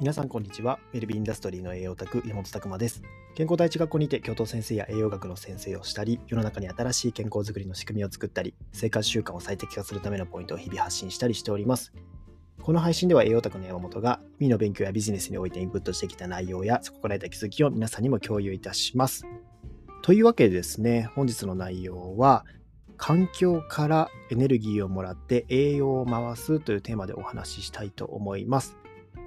皆さんこんにちは。ウェルビーインダストリーの栄養オタク、山本拓馬です。健康第一学校にて教頭先生や栄養学の先生をしたり、世の中に新しい健康づくりの仕組みを作ったり、生活習慣を最適化するためのポイントを日々発信したりしております。この配信では栄養オタクの山本が、日々の勉強やビジネスにおいてインプットしてきた内容や、そこから得た気づきを皆さんにも共有いたします。というわけでですね、本日の内容は、環境からエネルギーをもらって栄養を回すというテーマでお話ししたいと思います。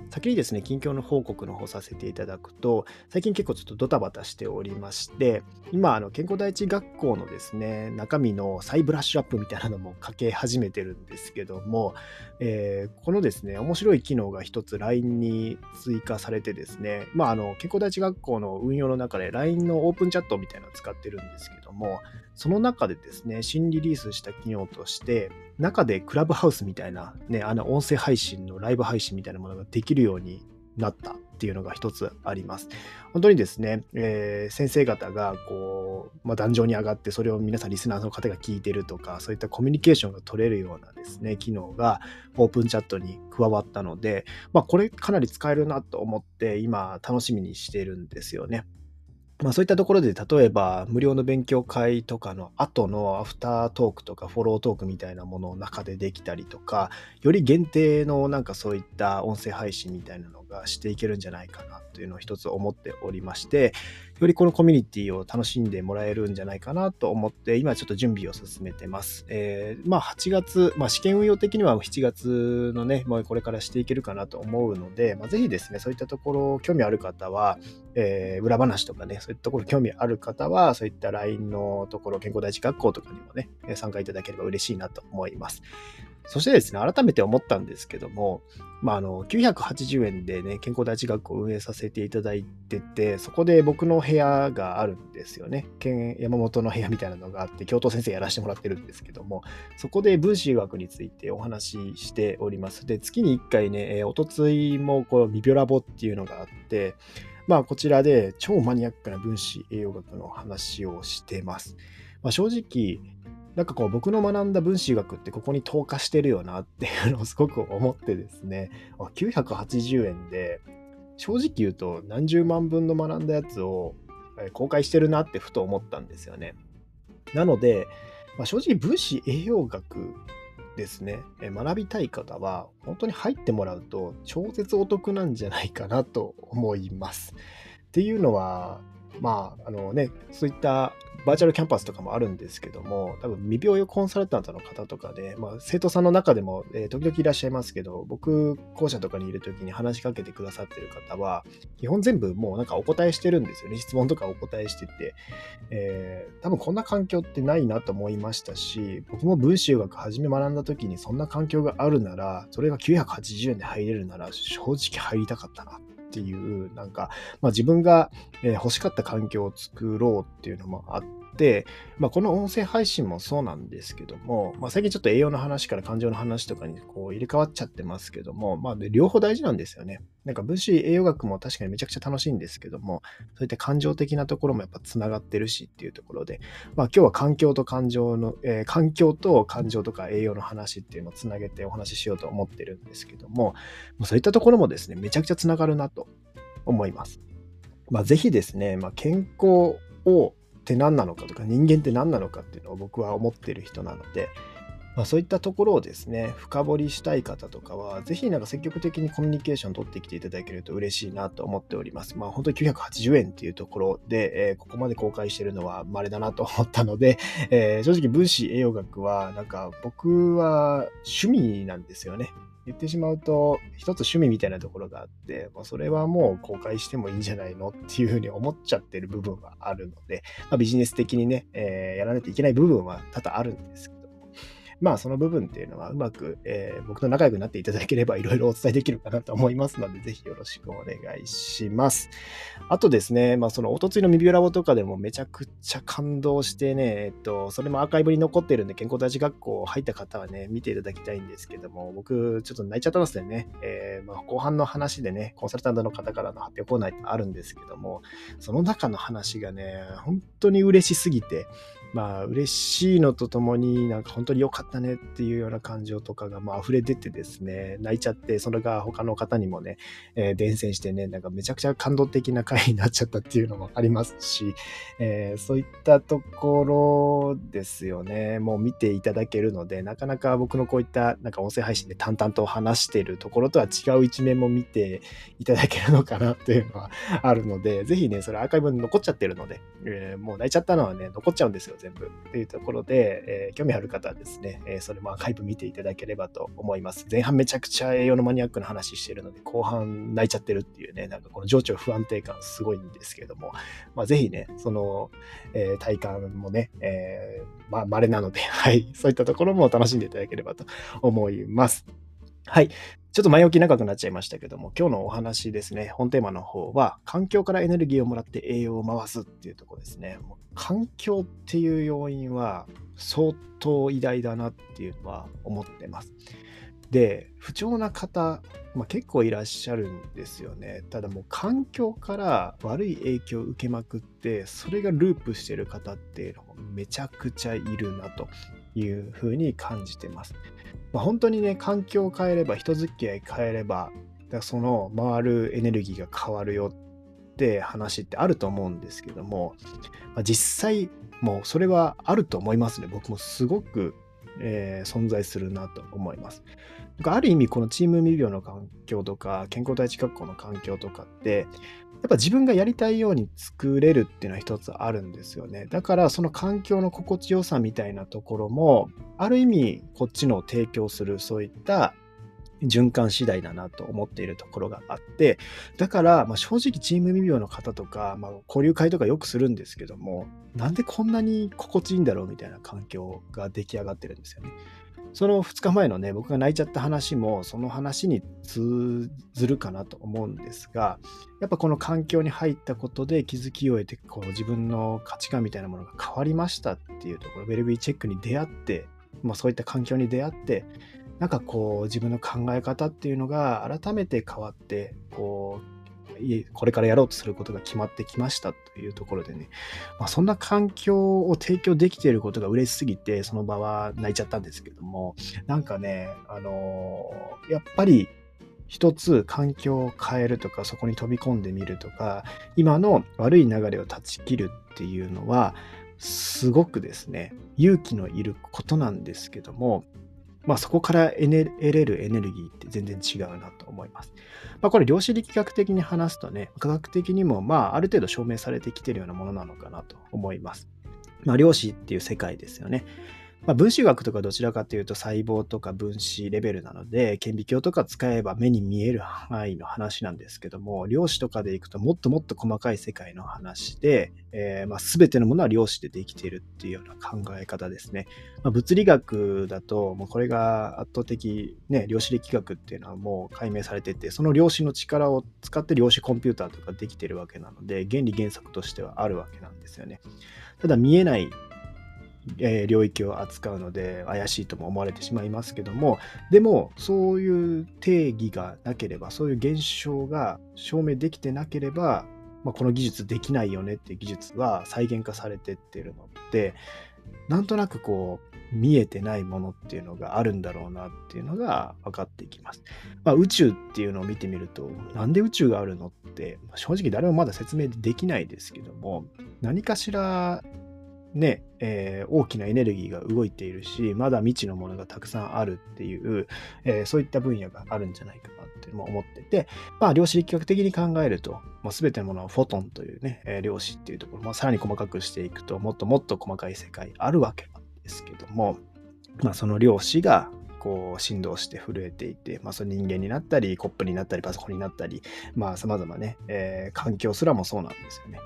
先にですね、近況の報告の方させていただくと、最近結構ちょっとドタバタしておりまして、今、あの健康第一学校のですね、中身の再ブラッシュアップみたいなのもかけ始めてるんですけども、えー、このですね、面白い機能が一つ LINE に追加されてですね、まあ、あの健康第一学校の運用の中で LINE のオープンチャットみたいなのを使ってるんですけども、その中でですね、新リリースした機能として、中でクラブハウスみたいな、ね、あの音声配信のライブ配信みたいなものができるようになったっていうのが一つあります。本当にですね、えー、先生方がこう、まあ、壇上に上がってそれを皆さんリスナーの方が聞いてるとかそういったコミュニケーションが取れるようなですね機能がオープンチャットに加わったので、まあ、これかなり使えるなと思って今楽しみにしているんですよね。まあ、そういったところで例えば無料の勉強会とかの後のアフタートークとかフォロートークみたいなものを中でできたりとかより限定のなんかそういった音声配信みたいなのがしていけるんじゃないかなというのを一つ思っておりましてよりこのコミュニティを楽しんでもらえるんじゃないかなと思って今ちょっと準備を進めてます。えー、まあ8月、まあ試験運用的には7月のね、もうこれからしていけるかなと思うので、まあ、ぜひですね、そういったところ興味ある方は、えー、裏話とかね、そういったところ興味ある方は、そういった LINE のところ、健康第一学校とかにもね、参加いただければ嬉しいなと思います。そしてですね、改めて思ったんですけども、まあ、あの、980円でね、健康第一学校を運営させていただいてて、そこで僕の部屋があるんですよね。山本の部屋みたいなのがあって、教頭先生やらせてもらってるんですけども、そこで分子学についてお話ししております。で、月に1回ね、えー、おとついもこのミビョラボっていうのがあって、まあ、こちらで超マニアックな分子栄養学の話をしてます。まあ、正直、なんかこう僕の学んだ分子学ってここに投下してるよなっていうのをすごく思ってですね、980円で正直言うと何十万分の学んだやつを公開してるなってふと思ったんですよね。なので、まあ、正直分子栄養学ですね、学びたい方は本当に入ってもらうと超絶お得なんじゃないかなと思います。っていうのは、まあ、あのね、そういったバーチャルキャンパスとかもあるんですけども、多分未病用コンサルタントの方とかで、まあ、生徒さんの中でも、えー、時々いらっしゃいますけど、僕、校舎とかにいる時に話しかけてくださってる方は、基本全部もうなんかお答えしてるんですよね。質問とかお答えしてて、えー、多分こんな環境ってないなと思いましたし、僕も文集学初め学んだ時にそんな環境があるなら、それが980円で入れるなら、正直入りたかったなっていう、なんか、まあ、自分が欲しかった環境を作ろうっていうのもあっ、まあ、この音声配信もそうなんですけども、まあ、最近ちょっと栄養の話から感情の話とかにこう入れ替わっちゃってますけども、まあ、両方大事なんですよね。なんか分子栄養学も確かにめちゃくちゃ楽しいんですけども、そういった感情的なところもやっぱつながってるしっていうところで、まあ今日は環境と感情の、えー、環境と感情とか栄養の話っていうのをつなげてお話ししようと思ってるんですけども、もうそういったところもですね、めちゃくちゃつながるなと思います。まあぜひですね、まあ、健康をって何なのかとか人間って何なのかっていうのを僕は思ってる人なので、まあ、そういったところをですね、深掘りしたい方とかは、ぜひなんか積極的にコミュニケーション取ってきていただけると嬉しいなと思っております。まあ本当に980円っていうところで、えー、ここまで公開してるのは稀だなと思ったので、えー、正直分子栄養学はなんか僕は趣味なんですよね。言ってしまうと、一つ趣味みたいなところがあって、まあ、それはもう公開してもいいんじゃないのっていうふうに思っちゃってる部分はあるので、まあ、ビジネス的にね、えー、やらないといけない部分は多々あるんですけまあその部分っていうのはうまく、えー、僕と仲良くなっていただければいろいろお伝えできるかなと思いますので、ぜひよろしくお願いします。あとですね、まあそのおとついのミビュラボとかでもめちゃくちゃ感動してね、えっと、それもアーカイブに残ってるんで、健康第一学校入った方はね、見ていただきたいんですけども、僕ちょっと泣いちゃったんですよね。えー、まあ後半の話でね、コンサルタントの方からの発表コーナーってあるんですけども、その中の話がね、本当に嬉しすぎて、まあ嬉しいのとともになんか本当に良かったねっていうような感情とかがまあ溢れ出てですね、泣いちゃって、それが他の方にもね、えー、伝染してね、なんかめちゃくちゃ感動的な回になっちゃったっていうのもありますし、えー、そういったところですよね、もう見ていただけるので、なかなか僕のこういったなんか音声配信で淡々と話しているところとは違う一面も見ていただけるのかなっていうのはあるので、ぜひね、それアーカイブに残っちゃってるので、えー、もう泣いちゃったのはね、残っちゃうんですよ、全部。っていうところで、えー、興味ある方はですね、えー、それもアーカイブ見ていただければと思います。前半めちゃくちゃ栄養のマニアックな話してるので、後半泣いちゃってるっていうね、なんかこの情緒不安定感すごいんですけども、まあ、ぜひね、その、えー、体感もね、えー、まあ、稀なので、はい、そういったところも楽しんでいただければと思います。はい。ちょっと前置き長くなっちゃいましたけども、今日のお話ですね、本テーマの方は、環境からエネルギーをもらって栄養を回すっていうところですね。環境っていう要因は相当偉大だなっていうのは思ってます。で、不調な方、まあ、結構いらっしゃるんですよね。ただもう環境から悪い影響を受けまくって、それがループしてる方っていうのもめちゃくちゃいるなというふうに感じてます。まあ、本当にね、環境を変えれば、人付き合い変えれば、その回るエネルギーが変わるよって話ってあると思うんですけども、まあ、実際、もうそれはあると思いますね。僕もすごく、えー、存在するなと思います。ある意味、このチーム未病の環境とか、健康第一学校の環境とかって、やっぱ自分がやりたいように作れるっていうのは一つあるんですよね。だからその環境の心地よさみたいなところも、ある意味こっちの提供するそういった循環次第だなと思っているところがあって、だから、まあ、正直チーム未病の方とか、まあ、交流会とかよくするんですけども、なんでこんなに心地いいんだろうみたいな環境が出来上がってるんですよね。その2日前のね、僕が泣いちゃった話も、その話に通ずるかなと思うんですが、やっぱこの環境に入ったことで気づきを得て、こう自分の価値観みたいなものが変わりましたっていうところ、ウェルビーチェックに出会って、まあ、そういった環境に出会って、なんかこう自分の考え方っていうのが改めて変わって、こうこれからやろうとすることが決まってきましたというところでね、まあ、そんな環境を提供できていることが嬉しすぎて、その場は泣いちゃったんですけども、なんかね、あのー、やっぱり一つ環境を変えるとか、そこに飛び込んでみるとか、今の悪い流れを断ち切るっていうのは、すごくですね、勇気のいることなんですけども、まあ、そこから得れるエネルギーって全然違うなと思います。まあ、これ量子力学的に話すとね、科学的にもまあある程度証明されてきてるようなものなのかなと思います。まあ、量子っていう世界ですよね。まあ、分子学とかどちらかというと細胞とか分子レベルなので、顕微鏡とか使えば目に見える範囲の話なんですけども、量子とかでいくともっともっと細かい世界の話で、えー、まあ、全てのものは量子でできているっていうような考え方ですね。まあ、物理学だと、もうこれが圧倒的、ね、量子力学っていうのはもう解明されてて、その量子の力を使って量子コンピューターとかできてるわけなので、原理原則としてはあるわけなんですよね。ただ見えないえー、領域を扱うので怪しいとも思われてしまいますけどもでもそういう定義がなければそういう現象が証明できてなければ、まあ、この技術できないよねっていう技術は再現化されてってるのでなんとなくこう見えてないものっていうのがあるんだろうなっていうのが分かっていきます。まあ、宇宙っていうのを見てみるとなんで宇宙があるのって正直誰もまだ説明できないですけども何かしらね、えー、大きなエネルギーが動いているし、まだ未知のものがたくさんあるっていう、えー、そういった分野があるんじゃないかなって思ってて、まあ、量子力学的に考えると、まあ、全てのものはフォトンというね、えー、量子っていうところ、まあ、さらに細かくしていくと、もっともっと細かい世界あるわけなんですけども、まあ、その量子がこう振動して震えていて、まあ、その人間になったり、コップになったり、パソコンになったり、まあ、様々ね、えー、環境すらもそうなんですよね。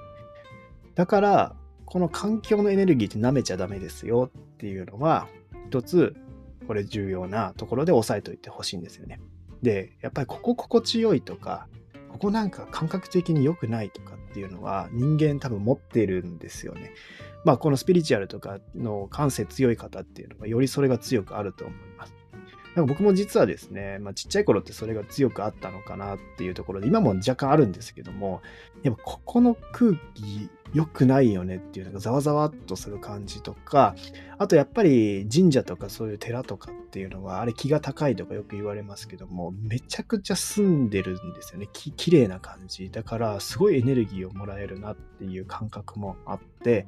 だから、この環境のエネルギーって舐めちゃダメですよっていうのは、一つ、これ重要なところで押さえておいてほしいんですよね。で、やっぱりここ心地よいとか、ここなんか感覚的に良くないとかっていうのは人間多分持ってるんですよね。まあこのスピリチュアルとかの感性強い方っていうのはよりそれが強くあると思います。なんか僕も実はですね、まあ、ちっちゃい頃ってそれが強くあったのかなっていうところで、今も若干あるんですけども、やっぱここの空気良くないよねっていうのがざわざわっとする感じとか、あとやっぱり神社とかそういう寺とかっていうのは、あれ気が高いとかよく言われますけども、めちゃくちゃ澄んでるんですよね。き綺麗な感じ。だからすごいエネルギーをもらえるなっていう感覚もあって、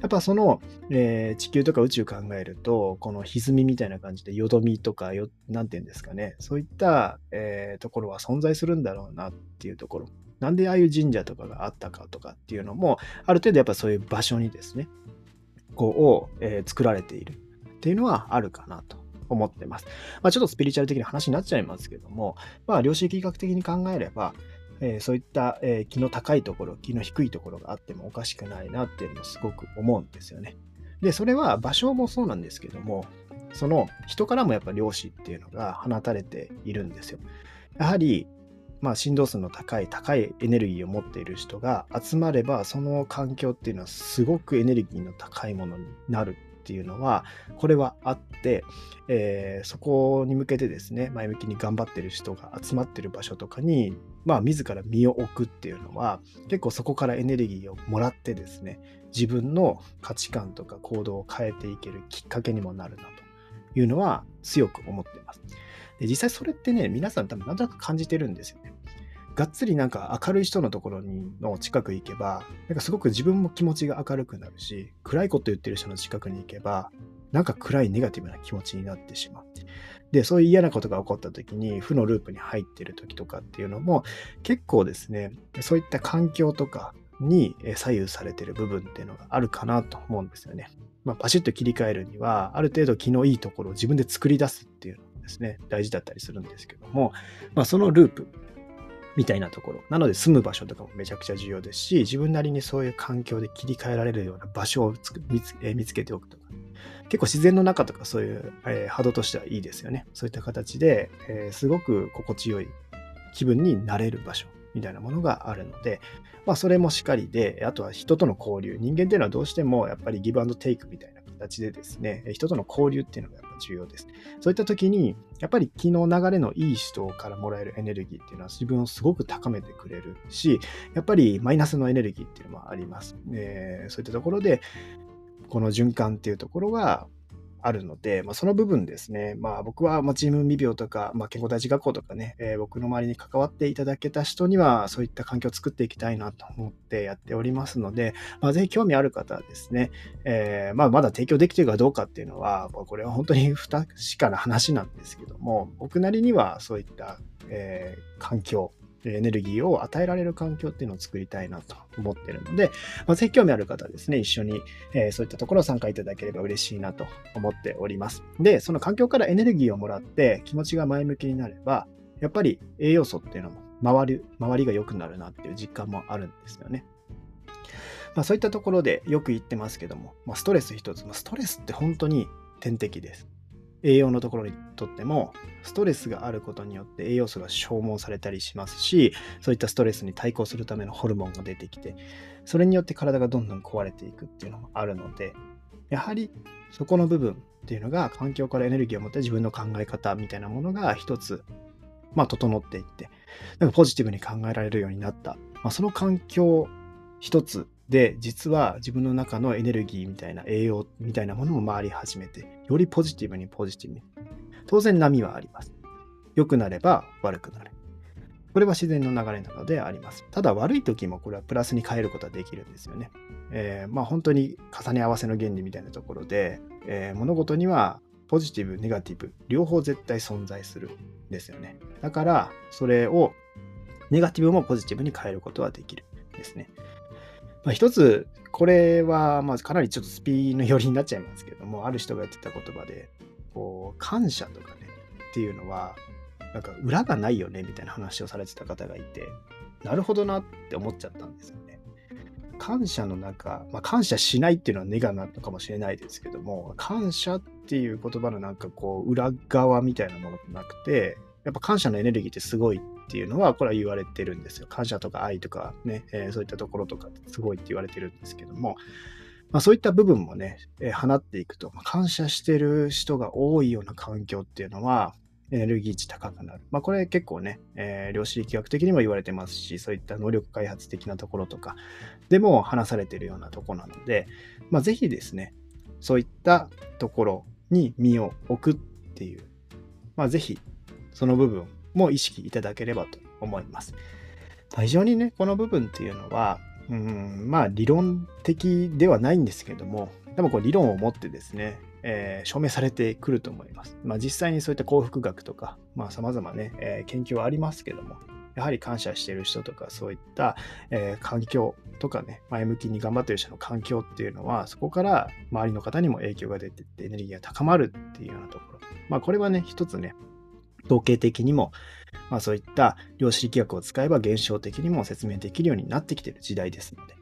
やっぱその、えー、地球とか宇宙考えると、この歪みみたいな感じでよどみとかよ、なんて言うんですかね、そういった、えー、ところは存在するんだろうなっていうところ。なんでああいう神社とかがあったかとかっていうのも、ある程度やっぱそういう場所にですね、こう、えー、作られているっていうのはあるかなと思ってます。まあ、ちょっとスピリチュアル的な話になっちゃいますけども、まあ、量子力学的に考えれば、えー、そういった、えー、気の高いところ、気の低いところがあってもおかしくないなっていうのをすごく思うんですよね。で、それは場所もそうなんですけども、その人からもやっぱ量子っていうのが放たれているんですよ。やはりまあ、振動数の高い高いエネルギーを持っている人が集まればその環境っていうのはすごくエネルギーの高いものになるっていうのはこれはあって、えー、そこに向けてですね前向きに頑張ってる人が集まってる場所とかにまあ自ら身を置くっていうのは結構そこからエネルギーをもらってですね自分の価値観とか行動を変えていけるきっかけにもなるなというのは強く思ってます。で実際それってね、皆さん多分なんとなく感じてるんですよね。がっつりなんか明るい人のところにの近く行けば、なんかすごく自分も気持ちが明るくなるし、暗いこと言ってる人の近くに行けば、なんか暗いネガティブな気持ちになってしまう。で、そういう嫌なことが起こった時に、負のループに入ってる時とかっていうのも、結構ですね、そういった環境とかに左右されてる部分っていうのがあるかなと思うんですよね。まあ、パシッと切り替えるには、ある程度気のいいところを自分で作り出すっていうのですね、大事だったりするんですけども、まあ、そのループみたいなところ。なので住む場所とかもめちゃくちゃ重要ですし、自分なりにそういう環境で切り替えられるような場所を見つ,、え見つけておくとか。結構自然の中とかそういう、えー、波動としてはいいですよね。そういった形で、えー、すごく心地よい気分になれる場所みたいなものがあるので、まあそれもしっかりで、あとは人との交流。人間っていうのはどうしてもやっぱりギブアンドテイクみたいな形でですね、人との交流っていうのが重要です。そういった時に、やっぱり気の流れのいい人からもらえるエネルギーっていうのは自分をすごく高めてくれるし、やっぱりマイナスのエネルギーっていうのもあります。えー、そういったところで、この循環っていうところがあるので、まあ、その部分ですね、まあ、僕は、まチーム未病とか、まあ、健康第一学校とかね、えー、僕の周りに関わっていただけた人には、そういった環境を作っていきたいなと思ってやっておりますので、まあ、ぜひ興味ある方はですね、えー、まあ、まだ提供できているかどうかっていうのは、これは本当に 不確かな話なんですけども、僕なりにはそういった、えー、環境、エネルギーを与えられる環境っていうのを作りたいなと思ってるので、まあ、ぜひ興味ある方はですね、一緒に、えー、そういったところを参加いただければ嬉しいなと思っております。で、その環境からエネルギーをもらって気持ちが前向きになれば、やっぱり栄養素っていうのも回り周りが良くなるなっていう実感もあるんですよね。まあ、そういったところでよく言ってますけども、まあ、ストレス一つ、まあ、ストレスって本当に天敵です。栄養のところにとってもストレスがあることによって栄養素が消耗されたりしますしそういったストレスに対抗するためのホルモンが出てきてそれによって体がどんどん壊れていくっていうのもあるのでやはりそこの部分っていうのが環境からエネルギーを持って自分の考え方みたいなものが一つまあ整っていってなんかポジティブに考えられるようになった、まあ、その環境一つで、実は自分の中のエネルギーみたいな栄養みたいなものも回り始めて、よりポジティブにポジティブに。当然波はあります。良くなれば悪くなる。これは自然の流れなのであります。ただ悪い時もこれはプラスに変えることはできるんですよね。えー、まあ本当に重ね合わせの原理みたいなところで、えー、物事にはポジティブ、ネガティブ、両方絶対存在するんですよね。だからそれをネガティブもポジティブに変えることはできるですね。まあ、一つ、これは、まあ、かなりちょっとスピーの寄りになっちゃいますけども、ある人が言ってた言葉で、こう、感謝とかね、っていうのは、なんか裏がないよね、みたいな話をされてた方がいて、なるほどなって思っちゃったんですよね。感謝の中、まあ、感謝しないっていうのはネガなのかもしれないですけども、感謝っていう言葉のなんかこう、裏側みたいなものじゃなくて、やっぱ感謝のエネルギーってすごいっていうのは、これは言われてるんですよ。感謝とか愛とかね、えー、そういったところとかすごいって言われてるんですけども、まあ、そういった部分もね、えー、放っていくと、まあ、感謝してる人が多いような環境っていうのは、エネルギー値高くなる。まあ、これ結構ね、えー、量子力学的にも言われてますし、そういった能力開発的なところとかでも話されてるようなとこなので、まあ、ぜひですね、そういったところに身を置くっていう、まあ、ぜひその部分も意識いただければと思います。非常にね、この部分っていうのは、うん、まあ理論的ではないんですけども、でもこう理論を持ってですね、えー、証明されてくると思います。まあ、実際にそういった幸福学とか、まあ、様々ね、えー、研究はありますけども、やはり感謝している人とか、そういった、えー、環境とかね、前向きに頑張っている人の環境っていうのは、そこから周りの方にも影響が出てってエネルギーが高まるっていうようなところ。まあ、これはね、一つね、統計的にも、まあ、そういった量子力学を使えば現象的にも説明できるようになってきている時代ですので、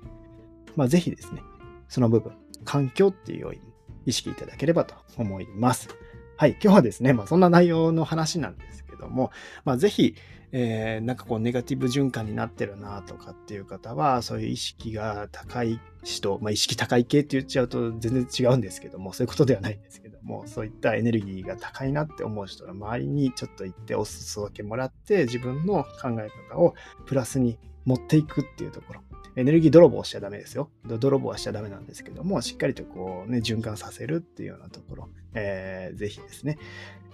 まあ、ぜひですね、その部分、環境っていう要因意識いただければと思います。はい、今日はですね、まあ、そんな内容の話なんですけども、まあ、ぜひ、えー、なんかこうネガティブ循環になってるなとかっていう方は、そういう意識が高い人、まあ、意識高い系って言っちゃうと全然違うんですけども、そういうことではないんですけども、そういったエネルギーが高いなって思う人の周りにちょっと行ってお裾分けもらって、自分の考え方をプラスに持っていくっていうところ。エネルギー泥棒しちゃダメですよ。泥棒はしちゃダメなんですけども、しっかりとこうね、循環させるっていうようなところ、えー、ぜひですね、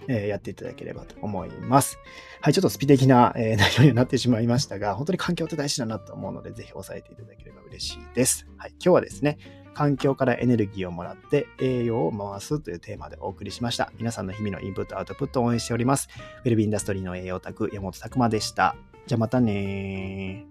えー、やっていただければと思います。はい、ちょっとスピ的な、えー、内容になってしまいましたが、本当に環境って大事だなと思うので、ぜひ押さえていただければ嬉しいです。はい、今日はですね、環境からエネルギーをもらって栄養を回すというテーマでお送りしました。皆さんの日々のインプット、アウトプットを応援しております。ウェルビーインダストリーの栄養オタク、山本拓馬でした。じゃあまたね